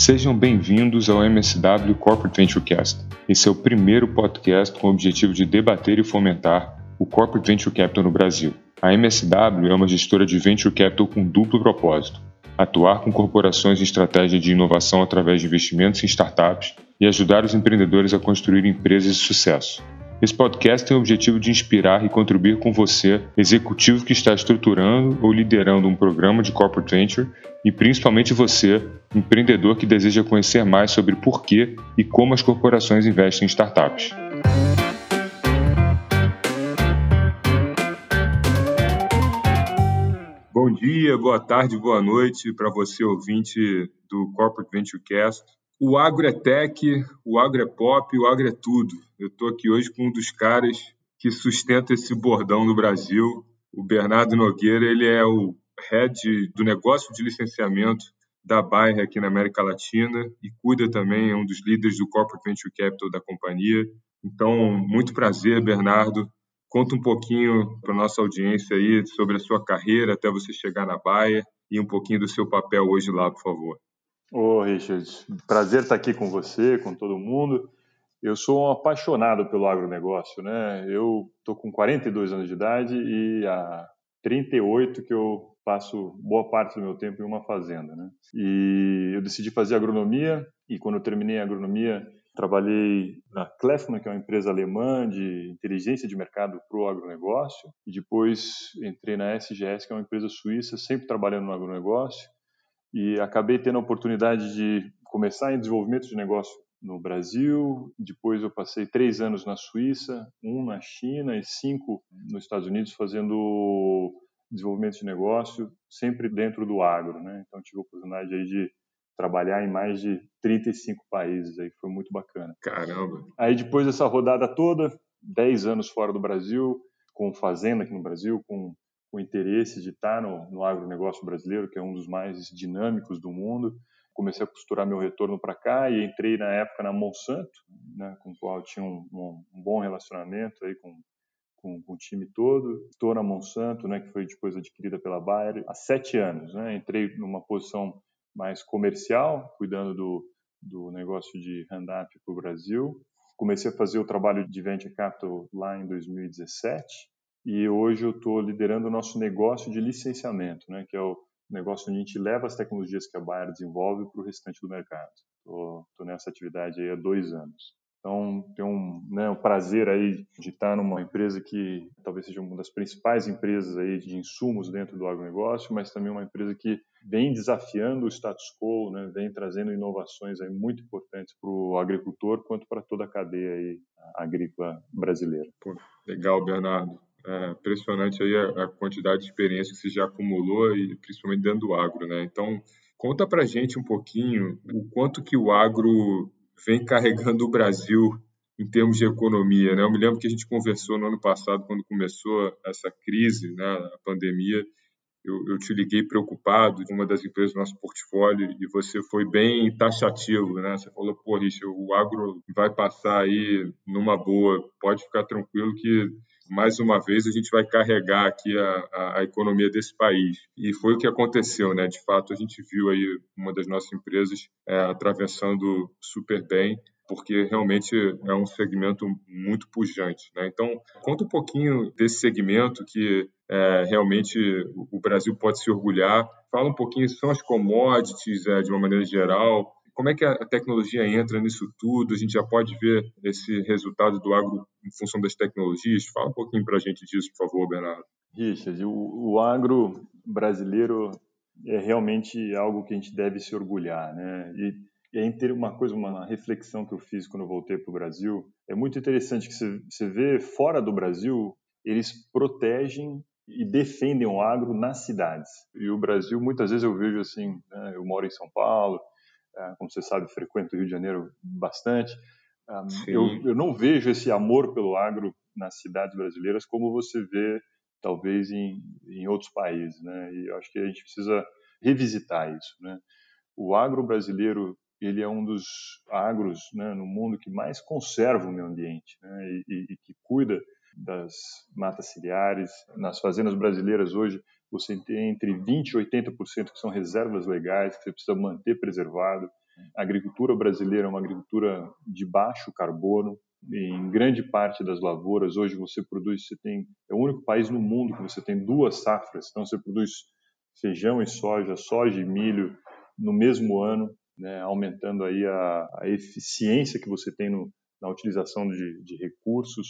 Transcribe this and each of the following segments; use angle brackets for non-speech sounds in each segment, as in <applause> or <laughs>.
Sejam bem-vindos ao MSW Corporate Venturecast. Esse é o primeiro podcast com o objetivo de debater e fomentar o Corporate Venture Capital no Brasil. A MSW é uma gestora de Venture Capital com duplo propósito: atuar com corporações em estratégia de inovação através de investimentos em startups e ajudar os empreendedores a construir empresas de sucesso. Esse podcast tem o objetivo de inspirar e contribuir com você, executivo que está estruturando ou liderando um programa de corporate venture, e principalmente você, empreendedor que deseja conhecer mais sobre por que e como as corporações investem em startups. Bom dia, boa tarde, boa noite para você, ouvinte do Corporate Venture Cast. O agro é tech, o agro é pop, o agro é tudo. Eu estou aqui hoje com um dos caras que sustenta esse bordão no Brasil. O Bernardo Nogueira, ele é o head do negócio de licenciamento da Bayer aqui na América Latina e cuida também, é um dos líderes do Corporate Venture Capital da companhia. Então, muito prazer, Bernardo. Conta um pouquinho para nossa audiência aí sobre a sua carreira até você chegar na Bayer e um pouquinho do seu papel hoje lá, por favor. Ô, Richard, prazer estar aqui com você, com todo mundo. Eu sou um apaixonado pelo agronegócio, né? Eu tô com 42 anos de idade e há 38 que eu passo boa parte do meu tempo em uma fazenda, né? E eu decidi fazer agronomia e quando eu terminei a agronomia, trabalhei na Kleffmann, que é uma empresa alemã de inteligência de mercado para o agronegócio, e depois entrei na SGS, que é uma empresa suíça, sempre trabalhando no agronegócio e acabei tendo a oportunidade de começar em desenvolvimento de negócio no Brasil, depois eu passei três anos na Suíça, um na China e cinco nos Estados Unidos fazendo desenvolvimento de negócio, sempre dentro do agro, né? Então tive a oportunidade aí de trabalhar em mais de 35 países, aí foi muito bacana. Caramba! Aí depois dessa rodada toda, 10 anos fora do Brasil, com fazenda aqui no Brasil, com o interesse de estar no, no agronegócio brasileiro, que é um dos mais dinâmicos do mundo. Comecei a costurar meu retorno para cá e entrei na época na Monsanto, né, com o qual tinha um, um, um bom relacionamento aí com, com, com, o time todo. Estou na Monsanto, né, que foi depois adquirida pela Bayer, há sete anos. Né, entrei numa posição mais comercial, cuidando do, do negócio de Roundup para o Brasil. Comecei a fazer o trabalho de Venture Capital lá em 2017 e hoje eu estou liderando o nosso negócio de licenciamento, né, que é o negócio onde a gente leva as tecnologias que a Bayer desenvolve para o restante do mercado. Estou nessa atividade há dois anos. Então, tenho um, né, um prazer aí de estar numa empresa que talvez seja uma das principais empresas aí de insumos dentro do agronegócio, mas também uma empresa que vem desafiando o status quo, né, vem trazendo inovações aí muito importantes para o agricultor quanto para toda a cadeia aí agrícola brasileira. Pô, legal, Bernardo. É impressionante aí a, a, quantidade de experiência que você já acumulou e principalmente dentro do agro, né? Então, conta pra gente um pouquinho o quanto que o agro vem carregando o Brasil em termos de economia, né? Eu me lembro que a gente conversou no ano passado quando começou essa crise, né, a pandemia, eu, eu, te liguei preocupado com uma das empresas do nosso portfólio e você foi bem taxativo, né? Você falou, pô, Richard, o agro vai passar aí numa boa, pode ficar tranquilo que mais uma vez a gente vai carregar aqui a, a, a, economia desse país. E foi o que aconteceu, né? De fato, a gente viu aí uma das nossas empresas é, atravessando super bem, porque realmente é um segmento muito pujante, né? Então, conta um pouquinho desse segmento que é, realmente o Brasil pode se orgulhar. Fala um pouquinho, são as commodities é, de uma maneira geral, como é que a tecnologia entra nisso tudo? A gente já pode ver esse resultado do agro em função das tecnologias? Fala um pouquinho para a gente disso, por favor, Bernardo. Richard, o, o agro brasileiro é realmente algo que a gente deve se orgulhar, né? E, aí ter uma coisa, uma reflexão que eu fiz quando eu voltei para o Brasil, é muito interessante que você, vê fora do Brasil, eles protegem e defendem o agro nas cidades. E o Brasil, muitas vezes eu vejo assim, né, eu moro em São Paulo, é, como você sabe, frequento o Rio de Janeiro bastante. Eu, eu, não vejo esse amor pelo agro nas cidades brasileiras como você vê, talvez, em, em outros países. Né? E eu acho que a gente precisa revisitar isso. Né? O agro brasileiro ele é um dos agros né, no mundo que mais conserva o meio ambiente né, e, e, e que cuida das matas ciliares. Nas fazendas brasileiras hoje, você tem entre 20% e 80% que são reservas legais, que você precisa manter preservado. A agricultura brasileira é uma agricultura de baixo carbono, em grande parte das lavouras hoje você produz, você tem é o único país no mundo que você tem duas safras, então você produz feijão e soja, soja e milho no mesmo ano, né, aumentando aí a, a, eficiência que você tem no, na utilização de, de, recursos.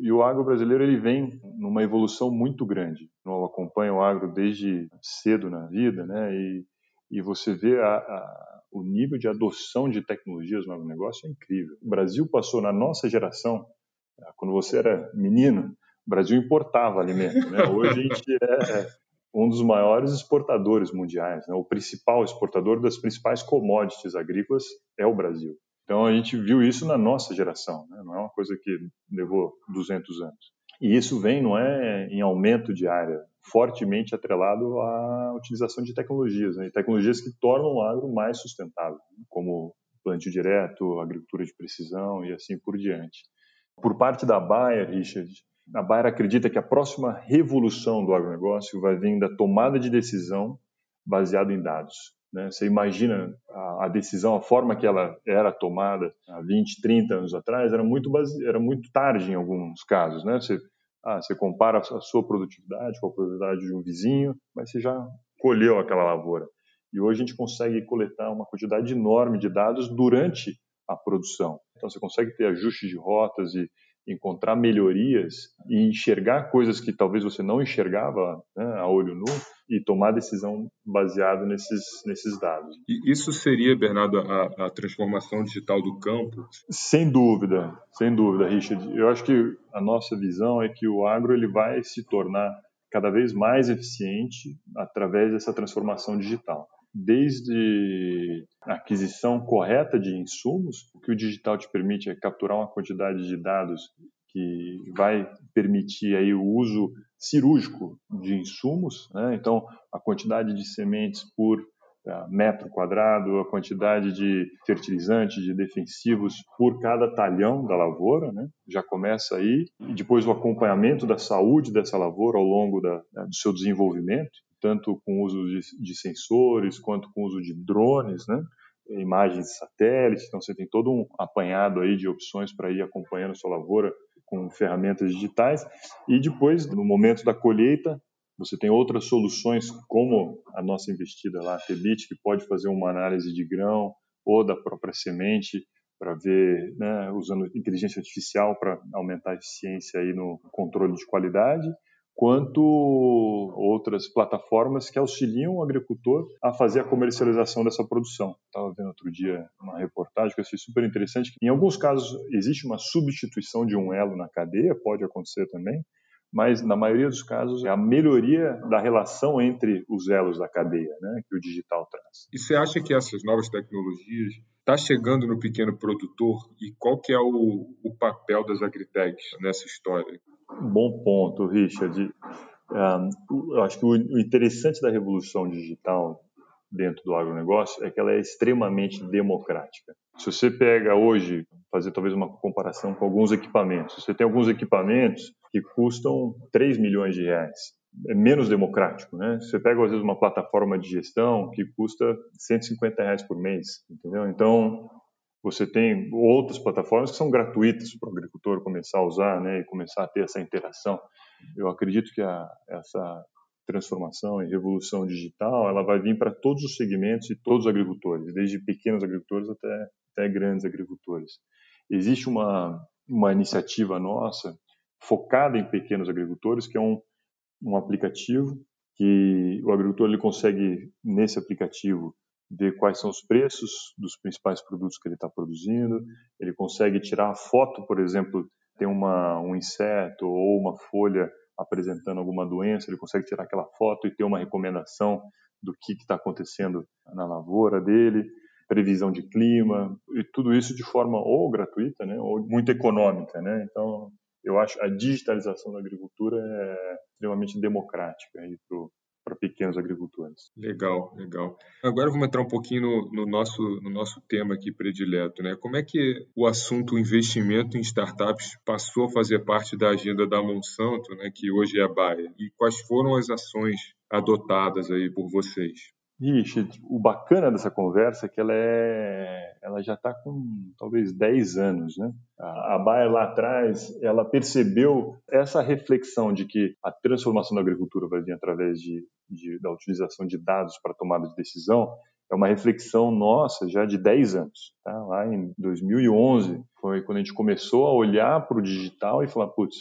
E o agro brasileiro ele vem numa evolução muito grande. Eu acompanho o agro desde cedo na vida, né, e, e você vê a, a o nível de adoção de tecnologias no agronegócio é incrível. O Brasil passou, na nossa geração, quando você era menino, o Brasil importava alimento. Né? <laughs> Hoje a gente é, é um dos maiores exportadores mundiais. Né? O principal exportador das principais commodities agrícolas é o Brasil. Então a gente viu isso na nossa geração, né? não é uma coisa que levou 200 anos. E isso vem, não é em aumento de área, fortemente atrelado à utilização de tecnologias, né? tecnologias que tornam o agro mais sustentável, como plantio direto, agricultura de precisão e assim por diante. Por parte da Bayer, Richard, a Bayer acredita que a próxima revolução do agronegócio vai vir da tomada de decisão baseado em dados. Né? Você imagina a, a, decisão, a forma que ela era tomada há 20, 30 anos atrás, era muito, base, era muito tarde em alguns casos. Né? Você, ah, você compara a sua produtividade com a produtividade de um vizinho, mas você já colheu aquela lavoura. E hoje a gente consegue coletar uma quantidade enorme de dados durante a produção. Então você consegue ter ajustes de rotas e encontrar melhorias e enxergar coisas que talvez você não enxergava né, a olho nu e tomar decisão baseado nesses, nesses dados. E isso seria, Bernardo, a, a, transformação digital do campo? Sem dúvida, sem dúvida, Richard. Eu acho que a nossa visão é que o agro ele vai se tornar cada vez mais eficiente através dessa transformação digital desde a aquisição correta de insumos, o que o digital te permite é capturar uma quantidade de dados que vai permitir aí o uso cirúrgico de insumos, né? então a quantidade de sementes por uh, metro quadrado, a quantidade de fertilizantes, de defensivos por cada talhão da lavoura, né? já começa aí, e depois o acompanhamento da saúde dessa lavoura ao longo da, do seu desenvolvimento, tanto com o uso de, de sensores quanto com o uso de drones, né? imagens de satélite, então você tem todo um apanhado aí de opções para ir acompanhando a sua lavoura com ferramentas digitais. E depois no momento da colheita você tem outras soluções como a nossa investida lá, a Tebit, que pode fazer uma análise de grão ou da própria semente para ver, né, usando inteligência artificial para aumentar a eficiência aí no controle de qualidade quanto outras plataformas que auxiliam o agricultor a fazer a comercialização dessa produção. Estava vendo outro dia uma reportagem que eu achei super interessante. Em alguns casos existe uma substituição de um elo na cadeia, pode acontecer também, mas na maioria dos casos é a melhoria da relação entre os elos da cadeia, né, que o digital traz. E você acha que essas novas tecnologias está chegando no pequeno produtor e qual que é o, o papel das agritechs nessa história? Bom ponto, Richard. Um, eu acho que o interessante da revolução digital dentro do agronegócio é que ela é extremamente democrática. Se você pega hoje, fazer talvez uma comparação com alguns equipamentos, você tem alguns equipamentos que custam 3 milhões de reais. É menos democrático, né? Você pega às vezes uma plataforma de gestão que custa 150 reais por mês, entendeu? Então você tem outras plataformas que são gratuitas para o agricultor começar a usar né, e começar a ter essa interação. Eu acredito que a, essa transformação e revolução digital ela vai vir para todos os segmentos e todos os agricultores, desde pequenos agricultores até, até grandes agricultores. Existe uma, uma iniciativa nossa focada em pequenos agricultores, que é um, um aplicativo que o agricultor ele consegue, nesse aplicativo, ver quais são os preços dos principais produtos que ele está produzindo, ele consegue tirar a foto, por exemplo, tem uma, um inseto ou uma folha apresentando alguma doença, ele consegue tirar aquela foto e ter uma recomendação do que está acontecendo na lavoura dele, previsão de clima, e tudo isso de forma ou gratuita, né, ou muito econômica. Né? Então, eu acho a digitalização da agricultura é extremamente democrática para para pequenos agricultores. Legal, legal. Agora vamos entrar um pouquinho no, no, nosso, no nosso tema aqui predileto, né? Como é que o assunto investimento em startups passou a fazer parte da agenda da Monsanto, né, que hoje é a Bayer? E quais foram as ações adotadas aí por vocês? Richard, o bacana dessa conversa é que ela, é, ela já está com talvez 10 anos. Né? A, a Bayer lá atrás, ela percebeu essa reflexão de que a transformação da agricultura vai vir através de, de da utilização de dados para tomada de decisão, é uma reflexão nossa já de 10 anos. Tá? Lá em 2011 foi quando a gente começou a olhar para o digital e falar, putz,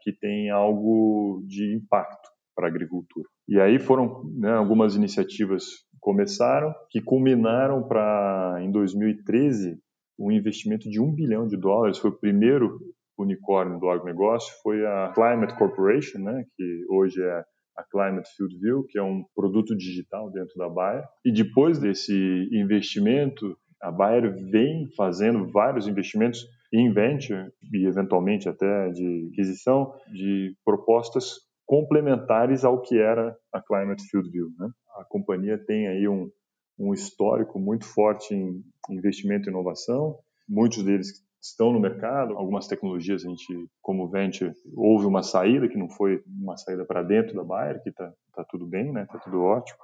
que tem algo de impacto para a agricultura. E aí foram né, algumas iniciativas começaram que culminaram para em 2013 um investimento de um bilhão de dólares. Foi o primeiro unicórnio do agronegócio, foi a Climate Corporation, né, que hoje é a Climate Field View, que é um produto digital dentro da Bayer. E depois desse investimento, a Bayer vem fazendo vários investimentos em venture e eventualmente até de aquisição de propostas complementares ao que era a Climate Field View. Né? A companhia tem aí um, um histórico muito forte em investimento e inovação, muitos deles estão no mercado, algumas tecnologias a gente, como venture, houve uma saída que não foi uma saída para dentro da Bayer, que está tá tudo bem, né? Está tudo ótimo.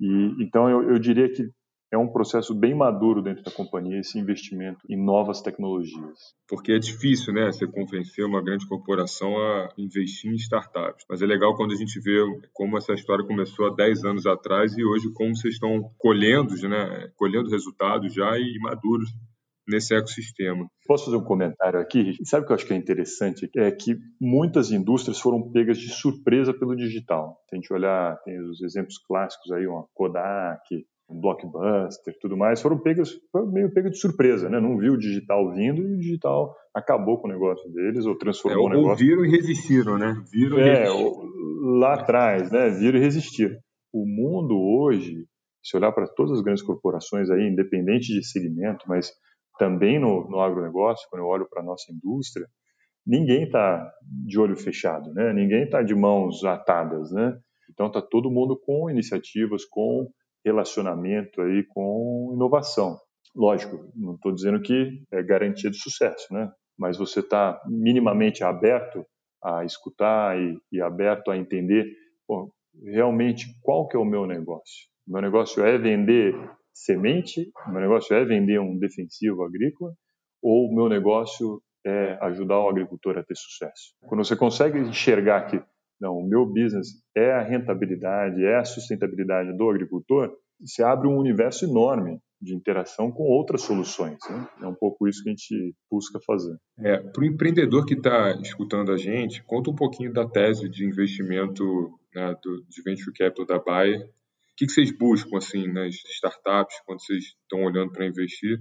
E então eu, eu diria que é um processo bem maduro dentro da companhia esse investimento em novas tecnologias. Porque é difícil, né, você convencer uma grande corporação a investir em startups. Mas é legal quando a gente vê como essa história começou há 10 anos atrás e hoje como vocês estão colhendo, né, colhendo resultados já e maduros nesse ecossistema. Posso fazer um comentário aqui? Sabe o que eu acho que é interessante? É que muitas indústrias foram pegas de surpresa pelo digital. Se a gente olhar, tem os exemplos clássicos aí, uma Kodak, Blockbuster, tudo mais, foram pegas, foi meio pega de surpresa, né? Não viu o digital vindo e o digital acabou com o negócio deles ou transformou é, o negócio. Viram e resistiram, né? Viram é, e resistiram. lá atrás, né? Viram e resistiram. O mundo hoje, se olhar para todas as grandes corporações aí, independente de segmento, mas também no, no agronegócio, quando eu olho para a nossa indústria, ninguém está de olho fechado, né? Ninguém está de mãos atadas, né? Então está todo mundo com iniciativas, com relacionamento aí com inovação. Lógico, não estou dizendo que é garantia de sucesso, né? Mas você está minimamente aberto a escutar e, e aberto a entender realmente qual que é o meu negócio. Meu negócio é vender semente, meu negócio é vender um defensivo agrícola, ou meu negócio é ajudar o agricultor a ter sucesso. Quando você consegue enxergar que não, o meu business é a rentabilidade, é a sustentabilidade do agricultor, se abre um universo enorme de interação com outras soluções. Né? É um pouco isso que a gente busca fazer. É, Para o empreendedor que está escutando a gente, conta um pouquinho da tese de investimento né, do, de venture capital da Bayer. O que, que vocês buscam assim nas startups quando vocês estão olhando para investir?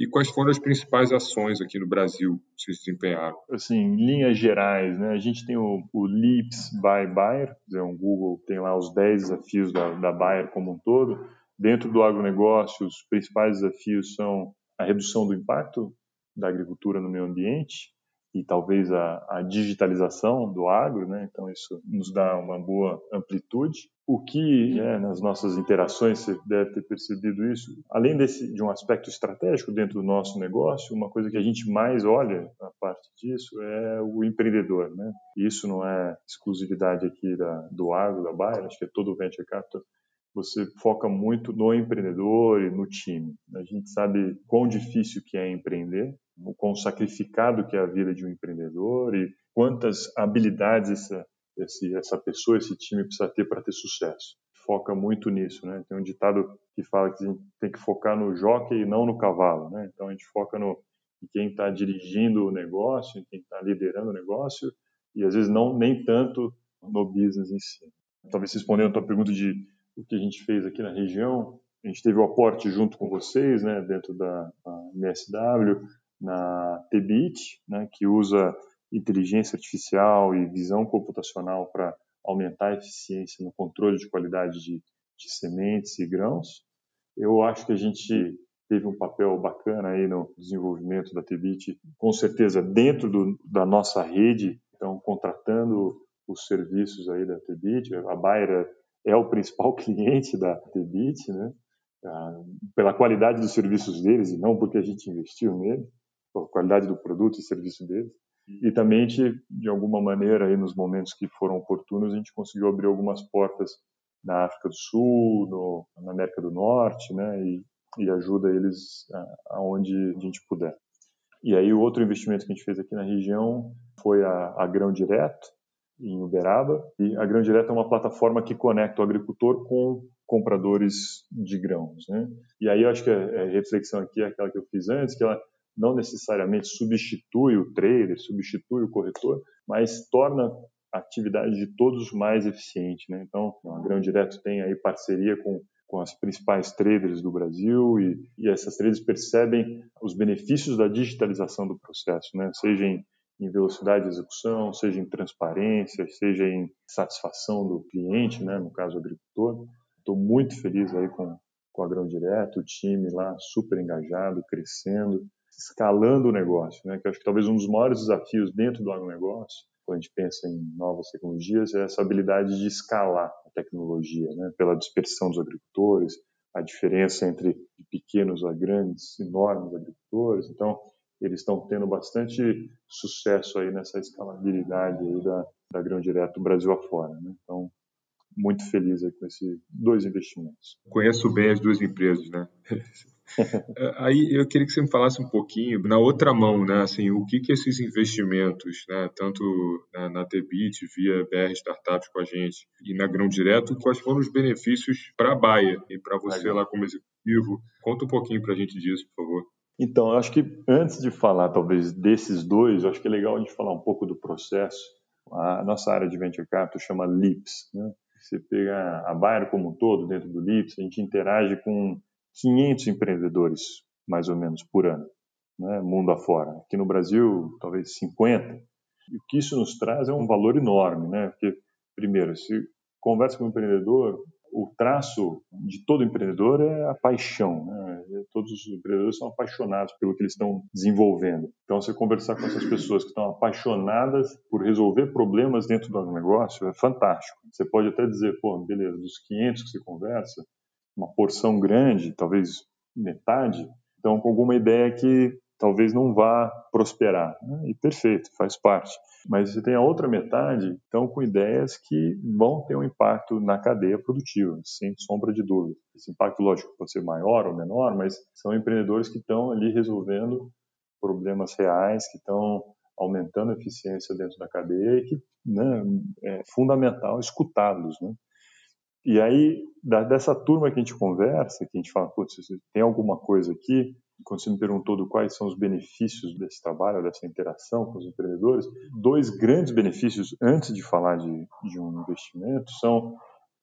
E quais foram as principais ações aqui no Brasil que vocês desempenharam? Assim, linhas gerais, né, a gente tem o, o Leaps by Bayer, dizer, um Google tem lá os 10 desafios da, da Bayer como um todo. Dentro do agronegócio, os principais desafios são a redução do impacto da agricultura no meio ambiente, e talvez a, a, digitalização do agro, né? Então isso nos dá uma boa amplitude. O que, né, nas nossas interações, você deve ter percebido isso, além desse de um aspecto estratégico dentro do nosso negócio, uma coisa que a gente mais olha a parte disso é o empreendedor, né? Isso não é exclusividade aqui da, do agro, da Bayer, acho que é todo o venture capital você foca muito no empreendedor e no time. A gente sabe quão difícil que é empreender, o quão sacrificado que é a vida de um empreendedor e quantas habilidades essa, essa pessoa, esse time precisa ter para ter sucesso. Foca muito nisso, né? Tem um ditado que fala que a gente tem que focar no jockey e não no cavalo, né? Então a gente foca no em quem está dirigindo o negócio, em quem está liderando o negócio e às vezes não nem tanto no business em si. Talvez respondendo a tua pergunta de o que a gente fez aqui na região, a gente teve o aporte junto com vocês, né, dentro da MSW, na TBIT, né, que usa inteligência artificial e visão computacional para aumentar a eficiência no controle de qualidade de, de, sementes e grãos. Eu acho que a gente teve um papel bacana aí no desenvolvimento da TBIT, com certeza dentro do, da nossa rede, então contratando os serviços aí da TBIT, a Bayer é o principal <laughs> cliente da TBIT, né? Ah, pela qualidade dos serviços deles e não porque a gente investiu nele a qualidade do produto e serviço deles. E também, de alguma maneira, aí nos momentos que foram oportunos, a gente conseguiu abrir algumas portas na África do Sul, no, na América do Norte, né, e, e ajuda eles aonde a gente puder. E aí o outro investimento que a gente fez aqui na região foi a, a Grão Direto, em Uberaba. E a Grão Direto é uma plataforma que conecta o agricultor com compradores de grãos. Né? E aí eu acho que a reflexão aqui é aquela que eu fiz antes, que ela não necessariamente substitui o trader, substitui o corretor, mas torna a atividade de todos mais eficiente. Né? Então, a Grão Direto tem aí parceria com com as principais traders do Brasil e, e essas traders percebem os benefícios da digitalização do processo, né? seja em, em, velocidade de execução, seja em transparência, seja em satisfação do cliente, né? no caso agricultor. Estou muito feliz aí com, com a Grão Direto, o time lá super engajado, crescendo, escalando o negócio, né? que acho que talvez um dos maiores desafios dentro do agronegócio quando a gente pensa em novas tecnologias, é essa habilidade de escalar a tecnologia, né? pela dispersão dos agricultores, a diferença entre pequenos a grandes, enormes agricultores. Então, eles estão tendo bastante sucesso aí nessa escalabilidade aí da, da Grão Direto Brasil afora. Né? Então, muito feliz aí com esses dois investimentos. Conheço bem as duas empresas, né? <laughs> É, aí eu queria que você me falasse um pouquinho, na outra mão, né, assim, o que que esses investimentos, né, tanto na, na Tebit, via BR Startups com a gente, e na Grão Direto, quais foram os benefícios para a Baia e para você Legal. lá como executivo? Conta um pouquinho para a gente disso, por favor. Então, eu acho que antes de falar, talvez, desses dois, eu acho que é legal a gente falar um pouco do processo. A nossa área de Venture Capital chama LIPS, né? Você pega a Bayer como um todo, dentro do LIPS, a gente interage com 500 empreendedores, mais ou menos, por ano, né, mundo afora. Aqui no Brasil, talvez 50. E o que isso nos traz é um valor enorme, né? Porque, primeiro, se conversa com um empreendedor, o traço de todo empreendedor é a paixão. Né? Todos os empreendedores são apaixonados pelo que eles estão desenvolvendo. Então, você conversar com essas pessoas que estão apaixonadas por resolver problemas dentro do negócio é fantástico. Você pode até dizer, pô, beleza, dos 500 que você conversa, uma porção grande, talvez metade, então com alguma ideia que talvez não vá prosperar. Né? E perfeito, faz parte. Mas você tem a outra metade, então com ideias que vão ter um impacto na cadeia produtiva, sem sombra de dúvida. Esse impacto, lógico, pode ser maior ou menor, mas são empreendedores que estão ali resolvendo problemas reais, que estão aumentando a eficiência dentro da cadeia e que né, é fundamental escutá-los. Né? E aí, dessa turma que a gente conversa, que a gente fala, putz, tem alguma coisa aqui, quando você me perguntou do quais são os benefícios desse trabalho, dessa interação com os empreendedores, dois grandes benefícios, antes de falar de, de um investimento, são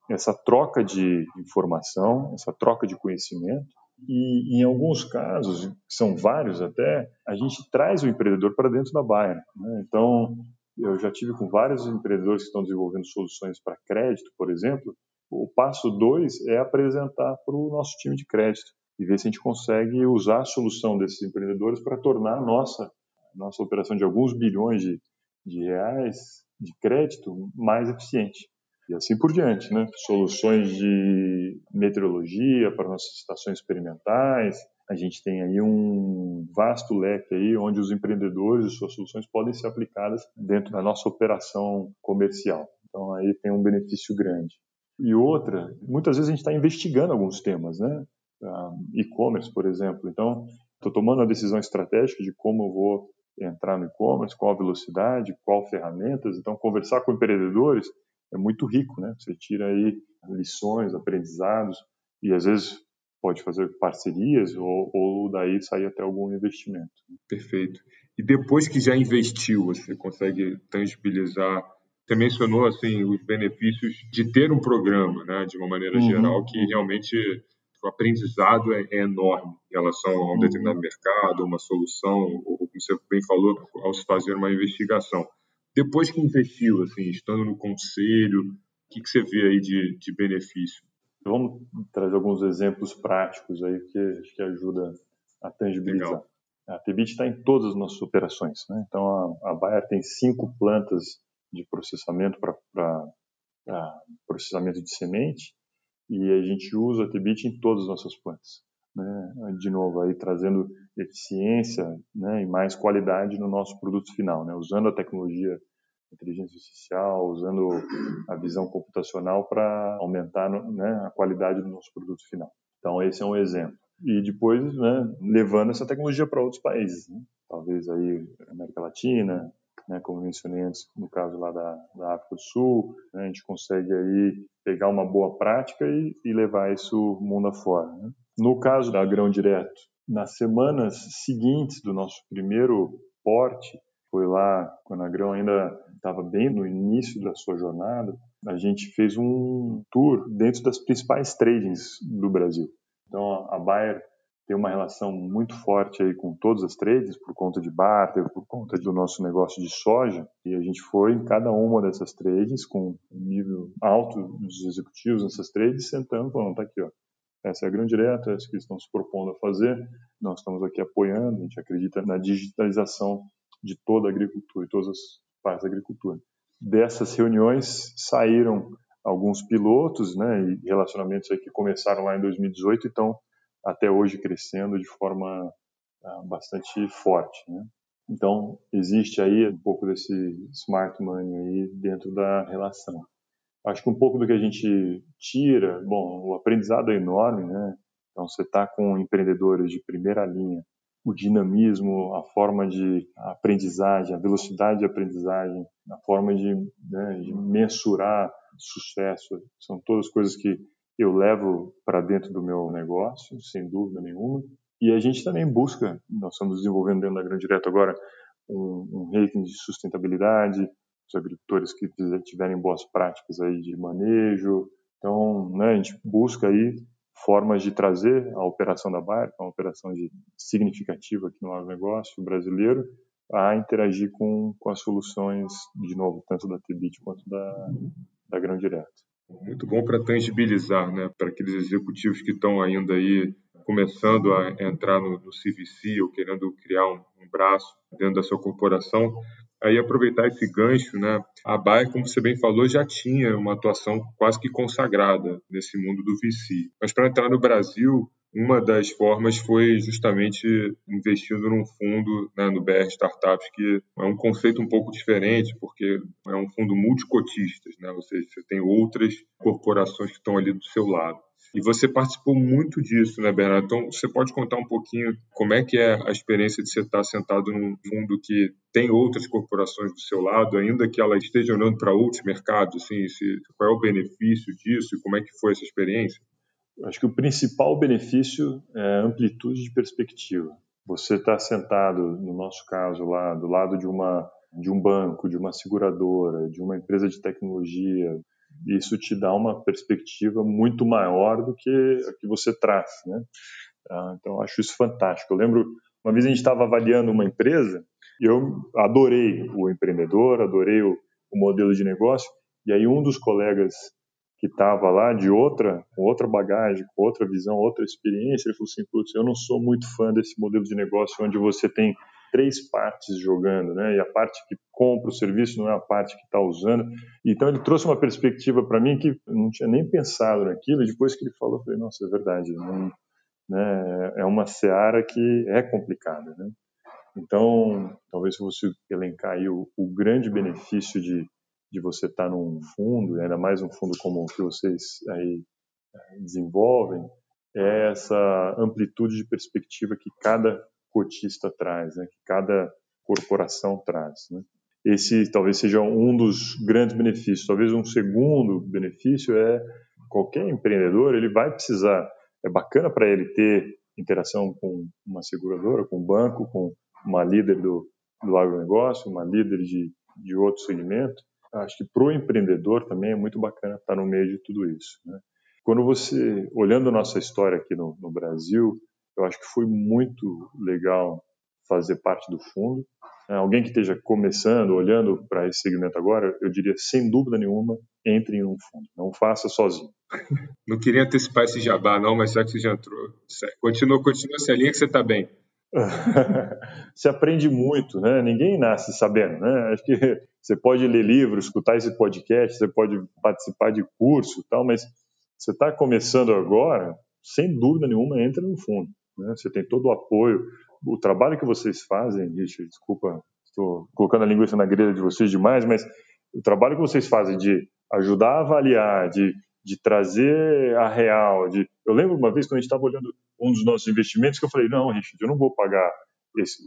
essa troca de informação, essa troca de conhecimento, e em alguns casos, são vários até, a gente traz o empreendedor para dentro da Bayer. Né? Então, eu já tive com vários empreendedores que estão desenvolvendo soluções para crédito, por exemplo, o passo dois é apresentar para o nosso time de crédito e ver se a gente consegue usar a solução desses empreendedores para tornar a nossa, nossa operação de alguns bilhões de, de reais de crédito mais eficiente. E assim por diante, né? Soluções de meteorologia para nossas estações experimentais. A gente tem aí um vasto leque aí onde os empreendedores e suas soluções podem ser aplicadas dentro da nossa operação comercial. Então aí tem um benefício grande. E outra, muitas vezes a gente está investigando alguns temas, né? Ah, e-commerce, por exemplo. Então, estou tomando uma decisão estratégica de como eu vou entrar no e-commerce, qual velocidade, qual ferramentas. Então, conversar com empreendedores é muito rico, né? Você tira aí lições, aprendizados e às vezes pode fazer parcerias ou, ou daí sair até algum investimento. Perfeito. E depois que já investiu, você consegue tangibilizar você mencionou assim os benefícios de ter um programa, né, de uma maneira uhum. geral, que realmente o aprendizado é, é, enorme em relação a um uhum. determinado mercado, uma solução, ou como você bem falou, ao se fazer uma investigação. Depois que investiu, assim, estando no conselho, o que, que você vê aí de, de benefício? Vamos trazer alguns exemplos práticos aí que acho que ajuda a tangibilizar. Legal. A Tebit está em todas as nossas operações, né? Então a, a Bayer tem cinco plantas de processamento para processamento de semente e a gente usa a Tebit em todas as nossas plantas. Né? De novo, aí trazendo eficiência né, e mais qualidade no nosso produto final, né? usando a tecnologia inteligência artificial, usando a visão computacional para aumentar né, a qualidade do nosso produto final. Então, esse é um exemplo. E depois, né, levando essa tecnologia para outros países, né? talvez aí América Latina, né, como mencionei antes, no caso lá da, da África do Sul, né, a gente consegue aí pegar uma boa prática e, e levar isso mundo afora. Né? No caso da grão direto, nas semanas seguintes do nosso primeiro porte, foi lá quando a grão ainda estava bem no início da sua jornada, a gente fez um tour dentro das principais tradings do Brasil. Então a Bayer tem uma relação muito forte aí com todas as trades, por conta de barter, por conta do nosso negócio de soja, e a gente foi em cada uma dessas trades com um nível alto dos executivos nessas trades, sentando, falando, tá aqui, ó, essa é a grande direta, essa que eles estão se propondo a fazer, nós estamos aqui apoiando, a gente acredita na digitalização de toda a agricultura e todas as partes da agricultura. Dessas reuniões saíram alguns pilotos, né, e relacionamentos aí que começaram lá em 2018 e estão até hoje crescendo de forma ah, bastante forte, né? Então, existe aí um pouco desse smart money aí dentro da relação. Acho que um pouco do que a gente tira, bom, o aprendizado é enorme, né? Então, você está com empreendedores de primeira linha, o dinamismo, a forma de aprendizagem, a velocidade de aprendizagem, a forma de, né, de mensurar sucesso, são todas coisas que eu levo para dentro do meu negócio, sem dúvida nenhuma. E a gente também busca, nós estamos desenvolvendo dentro da Grande Direto agora um, um rating de sustentabilidade, os agricultores que tiverem boas práticas aí de manejo. Então, né, a gente busca aí formas de trazer a operação da Bayer, uma operação de, significativa aqui no agronegócio brasileiro, a interagir com, com as soluções, de novo, tanto da TBIT quanto da, da Grão Direto. Muito bom para tangibilizar, né, para aqueles executivos que estão ainda aí começando a entrar no, no CVC ou querendo criar um, um, braço dentro da sua corporação. Aí aproveitar esse gancho, né? A Bayer, como você bem falou, já tinha uma atuação quase que consagrada nesse mundo do VC. Mas para entrar no Brasil, uma das formas foi justamente investindo num fundo, né, no BR Startups, que é um conceito um pouco diferente, porque é um fundo multicotistas, né, ou seja, você tem outras corporações que estão ali do seu lado. E você participou muito disso, né, Bernardo? Então, você pode contar um pouquinho como é que é a experiência de você estar sentado num fundo que tem outras corporações do seu lado, ainda que ela esteja olhando para outros mercados, assim, se, qual é o benefício disso e como é que foi essa experiência? Acho que o principal benefício é amplitude de perspectiva. Você está sentado, no nosso caso lá, do lado de uma de um banco, de uma seguradora, de uma empresa de tecnologia, isso te dá uma perspectiva muito maior do que a que você traz, né? Ah, então acho isso fantástico. Eu lembro uma vez a gente estava avaliando uma empresa e eu adorei o empreendedor, adorei o, o modelo de negócio e aí um dos colegas que estava lá de outra, com outra bagagem, com outra visão, outra experiência, ele falou assim, putz, eu não sou muito fã desse modelo de negócio onde você tem três partes jogando, né? E a parte que compra o serviço não é a parte que está usando. Então ele trouxe uma perspectiva para mim que não tinha nem pensado naquilo. E depois que ele falou, eu falei, nossa, é verdade. Não, né? É uma seara que é complicada, né? Então, talvez se você elencar aí o, o grande benefício de de você estar tá num fundo, ainda mais um fundo como o que vocês aí eh, desenvolvem, é essa amplitude de perspectiva que cada cotista traz, né? que cada corporação traz. Né? Esse talvez seja um dos grandes benefícios. Talvez um segundo benefício é qualquer empreendedor ele vai precisar. É bacana para ele ter interação com uma seguradora, com um banco, com uma líder do, do agronegócio, uma líder de, de outro segmento, acho que para o empreendedor também é muito bacana estar no meio de tudo isso. Né? Quando você, olhando a nossa história aqui no, no Brasil, eu acho que foi muito legal fazer parte do fundo. É, alguém que esteja começando, olhando para esse segmento agora, eu diria, sem dúvida nenhuma, entre em um fundo. Não faça sozinho. Não queria antecipar esse jabá, não, mas já que você já entrou, continua, continua essa linha que você está bem. <laughs> se aprende muito, né? Ninguém nasce sabendo, né? Acho que você pode ler livros, escutar esse podcast, você pode participar de curso, tal, mas você está começando agora, sem dúvida nenhuma, entra no fundo. Né? Você tem todo o apoio, o trabalho que vocês fazem, Richard, desculpa estou colocando a linguiça na grelha de vocês demais, mas o trabalho que vocês fazem de ajudar a avaliar, de, de trazer a real, de... eu lembro uma vez quando a gente estava olhando um dos nossos investimentos que eu falei, não, Richard, eu não vou pagar esse,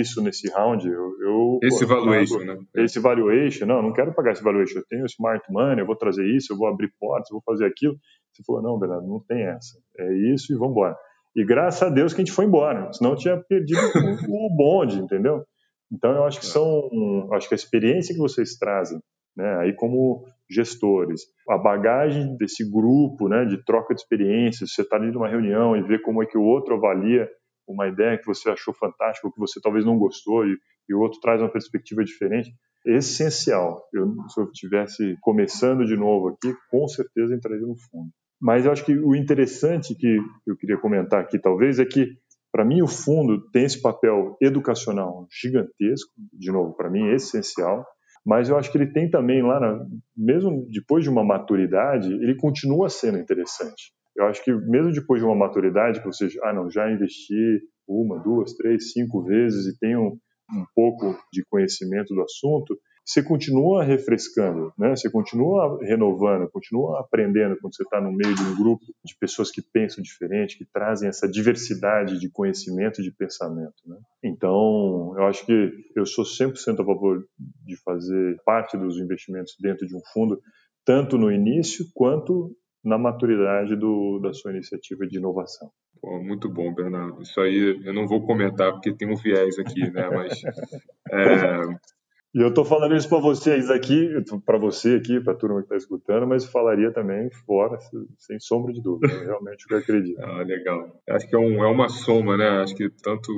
isso nesse round. Eu, eu esse pô, valuation, né? Esse valuation, não, não quero pagar esse valuation. Eu tenho smart money, eu vou trazer isso, eu vou abrir portas, eu vou fazer aquilo. Você falou, não, Bernardo, não tem essa. É isso e vamos embora. E graças a Deus que a gente foi embora, senão eu tinha perdido o bonde, entendeu? Então eu acho que são, acho que a experiência que vocês trazem, né, aí como gestores, a bagagem desse grupo, né, de troca de experiências, você está ali numa reunião e ver como é que o outro avalia uma ideia que você achou fantástica, que você talvez não gostou e, e o outro traz uma perspectiva diferente, é essencial. Eu, se eu estivesse começando de novo aqui, com certeza entraria no fundo. Mas eu acho que o interessante que eu queria comentar aqui, talvez, é que, para mim, o fundo tem esse papel educacional gigantesco, de novo, para mim é essencial, mas eu acho que ele tem também lá, na, mesmo depois de uma maturidade, ele continua sendo interessante. Eu acho que mesmo depois de uma maturidade, que você, ah, não, já investi uma, duas, três, cinco vezes e tenho um pouco de conhecimento do assunto, você continua refrescando, né? Você continua renovando, continua aprendendo quando você está no meio de um grupo de pessoas que pensam diferente, que trazem essa diversidade de conhecimento e de pensamento, né? Então, eu acho que eu sou 100% a favor de fazer parte dos investimentos dentro de um fundo, tanto no início quanto na maturidade do, da sua iniciativa de inovação. Pô, muito bom, Bernardo. Isso aí eu não vou comentar porque tem um viés aqui, né? Mas <laughs> é... E eu estou falando isso para vocês aqui, para você aqui, para a turma que está escutando, mas falaria também fora, sem sombra de dúvida. Realmente o que eu acredito. <laughs> ah, legal. Acho que é, um, é, uma soma, né? Acho que tanto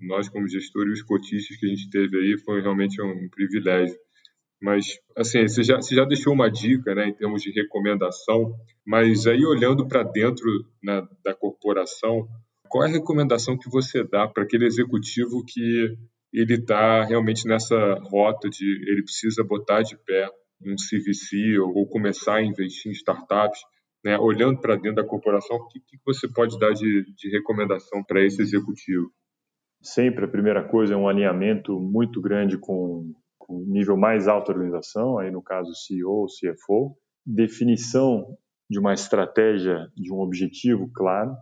nós como gestores e os cotistas que a gente teve aí foi realmente um privilégio. Mas, assim, você já, você já deixou uma dica, né, em termos de recomendação, mas aí olhando para dentro né, da corporação, qual é a recomendação que você dá para aquele executivo que ele está realmente nessa rota de ele precisa botar de pé um CVC ou, ou começar a investir em startups, né, olhando para dentro da corporação, o que, que você pode dar de, de recomendação para esse executivo? Sempre a primeira coisa é um alinhamento muito grande com o nível mais alto da organização, aí no caso CEO, CFO, definição de uma estratégia, de um objetivo claro,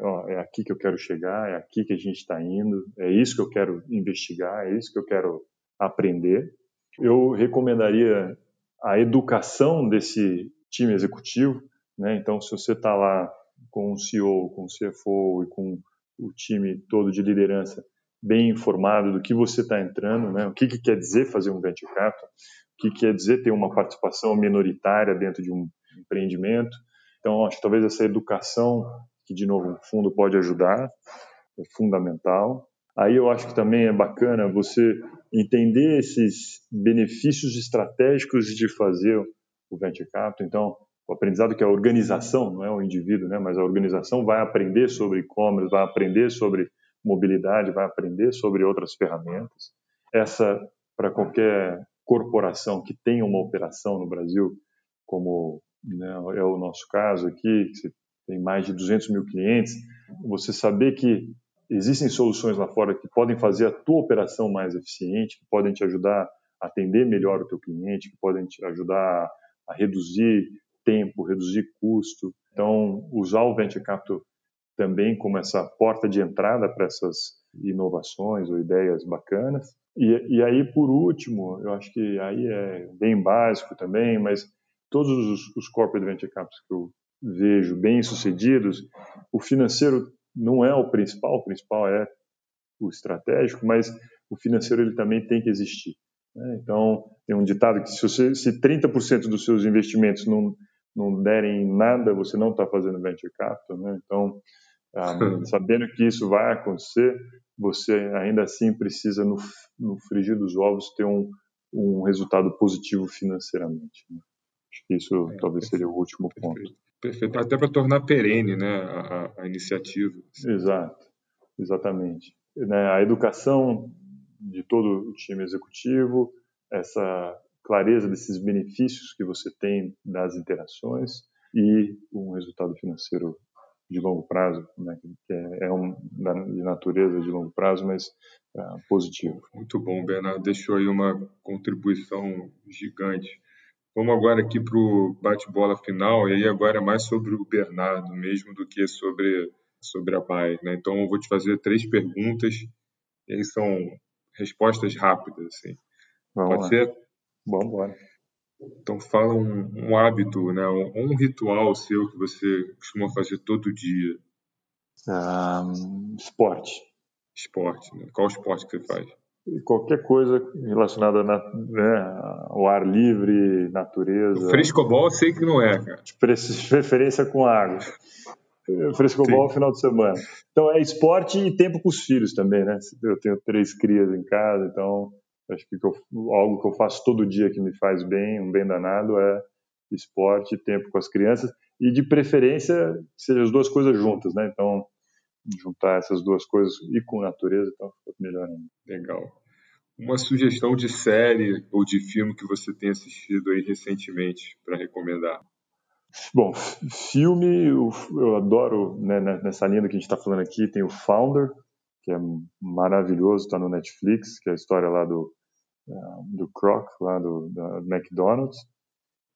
ó, é aqui que eu quero chegar, é aqui que a gente está indo, é isso que eu quero investigar, é isso que eu quero aprender. Eu recomendaria a educação desse time executivo, né? Então, se você está lá com o CEO, com o CFO e com o time todo de liderança, bem informado do que você está entrando, né? o que, que, quer dizer fazer um venture capital, o que, que quer dizer ter uma participação minoritária dentro de um empreendimento. Então, acho que talvez essa educação, que de novo o fundo pode ajudar, é fundamental. Aí eu acho que também é bacana você entender esses benefícios estratégicos de fazer o venture capital. Então, o aprendizado que a organização, não é o indivíduo, né, mas a organização vai aprender sobre e-commerce, vai aprender sobre mobilidade, vai aprender sobre outras ferramentas. Essa, para qualquer corporação que tenha uma operação no Brasil, como né, é o nosso caso aqui, que você tem mais de 200 mil clientes, você saber que existem soluções lá fora que podem fazer a tua operação mais eficiente, que podem te ajudar a atender melhor o teu cliente, que podem te ajudar a reduzir tempo, reduzir custo. Então, usar o Venture Capital também como essa porta de entrada para essas inovações ou ideias bacanas. E, e aí, por último, eu acho que aí é bem básico também, mas todos os, os corporate venture capitals que eu vejo bem sucedidos, o financeiro não é o principal, o principal é o estratégico, mas o financeiro ele também tem que existir. Né? Então, tem um ditado que se, você, se 30% dos seus investimentos não, não derem nada, você não está fazendo venture capital. Né? Então, ah, <laughs> sabendo que isso vai acontecer, você ainda assim precisa, no, no frigir dos ovos, ter um, um resultado positivo financeiramente. Né? Acho que isso é, talvez seria o último ponto. Perfeito. Até para tornar perene né, a, a iniciativa. Exato, exatamente. Né, a educação de todo o time executivo, essa clareza desses benefícios que você tem das interações e um resultado financeiro de longo prazo, né, que é, é um de natureza de longo prazo, mas é, positivo. Muito bom, Bernardo. Deixou aí uma contribuição gigante. Vamos agora aqui para o bate-bola final, e aí agora é mais sobre o Bernardo mesmo do que sobre, sobre a Bai. Né? Então, eu vou te fazer três perguntas, e aí são respostas rápidas. Assim. Vamos Pode lá. ser? Vamos embora. Então, fala um, um hábito, né? um, um, ritual seu que você costuma fazer todo dia. Um, esporte. Esporte. Né? Qual esporte que você faz? Qualquer coisa relacionada na, né, ao ar livre, natureza. O frescobol eu sei que não é, cara. De preferência com água. Frescobol no final de semana. Então é esporte e tempo com os filhos também, né? Eu tenho três crias em casa, então acho que eu, algo que eu faço todo dia que me faz bem, um bem danado, é esporte e tempo com as crianças. E de preferência, sejam as duas coisas juntas, né? Então, juntar essas duas coisas e com natureza, então fica melhor ainda. Legal. Uma sugestão de série ou de filme que você tenha assistido aí recentemente para recomendar? Bom, filme, eu, eu adoro, né, nessa linha que a gente está falando aqui, tem o Founder, que é maravilhoso, está no Netflix, que é a história lá do, uh, do Croc, lá do McDonald's.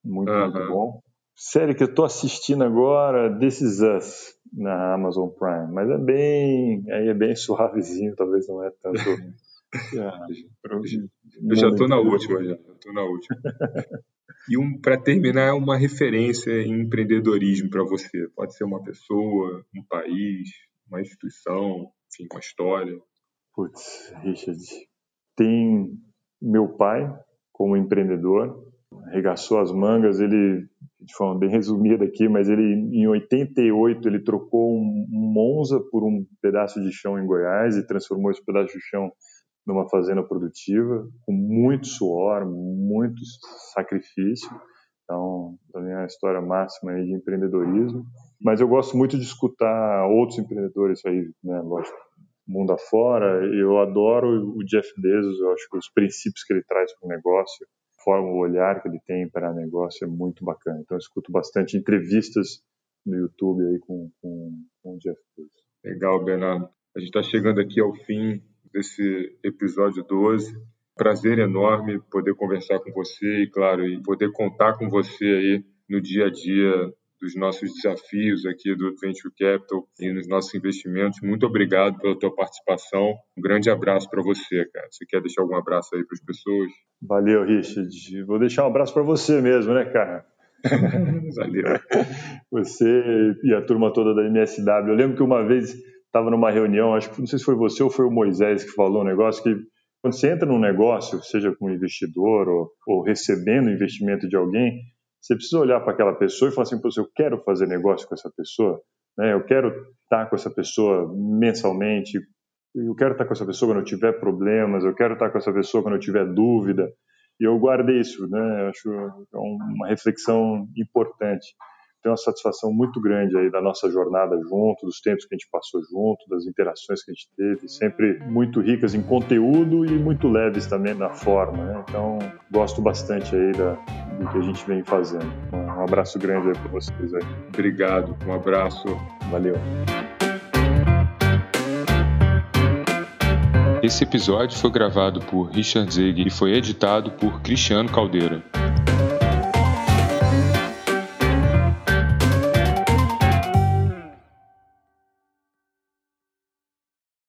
Muito, uh -huh. muito bom. Série que eu estou assistindo agora, This Is Us, na Amazon Prime, mas é bem, aí é bem suavezinho, talvez não é tanto. <laughs> é, eu já estou na última, já estou na última. e um, para terminar, uma referência em empreendedorismo para você. Pode ser uma pessoa, um país, uma instituição, enfim, uma história. Putz, Richard, tem meu pai como empreendedor, arregaçou as mangas, ele de forma bem resumida aqui, mas ele em 88 ele trocou um, Monza por um pedaço de chão em Goiás e transformou esse pedaço de chão numa fazenda produtiva com muito suor, muito sacrifício. Então, também é a história máxima aí de empreendedorismo. Mas eu gosto muito de escutar outros empreendedores aí, né, lógico, mundo afora. Eu adoro o Jeff Bezos, eu acho que os princípios que ele traz para o negócio forma, o olhar que ele tem para negócio é muito bacana. Então, eu escuto bastante entrevistas no YouTube aí com, com, com o Jeff Bezos. Legal, Bernardo. A gente está chegando aqui ao fim desse episódio 12. Prazer enorme poder conversar com você e, claro, e poder contar com você aí no dia a dia dos nossos desafios aqui do Venture Capital e nos nossos investimentos. Muito obrigado pela tua participação. Um grande abraço para você, cara. Você quer deixar algum abraço aí para as pessoas? Valeu, Richard. Vou deixar um abraço para você mesmo, né, cara? <laughs> Valeu. <laughs> Você e a turma toda da MSW. Eu lembro que uma vez estava numa reunião, acho que não sei se foi você ou foi o Moisés que falou um negócio que quando você entra num negócio, seja com um investidor ou, ou recebendo investimento de alguém, você precisa olhar para aquela pessoa e falar assim, eu quero fazer negócio com essa pessoa, né? eu quero estar com essa pessoa mensalmente, eu quero estar com essa pessoa quando eu tiver problemas, eu quero estar com essa pessoa quando eu tiver dúvida. E eu guardei isso, né? Acho é uma reflexão importante tenho uma satisfação muito grande aí da nossa jornada junto, dos tempos que a gente passou junto, das interações que a gente teve, sempre muito ricas em conteúdo e muito leves também na forma, né? Então, gosto bastante aí da, do que a gente vem fazendo. Um abraço grande aí para vocês aí. Obrigado, um abraço. Valeu. Esse episódio foi gravado por Richard Zeg e foi editado por Cristiano Caldeira.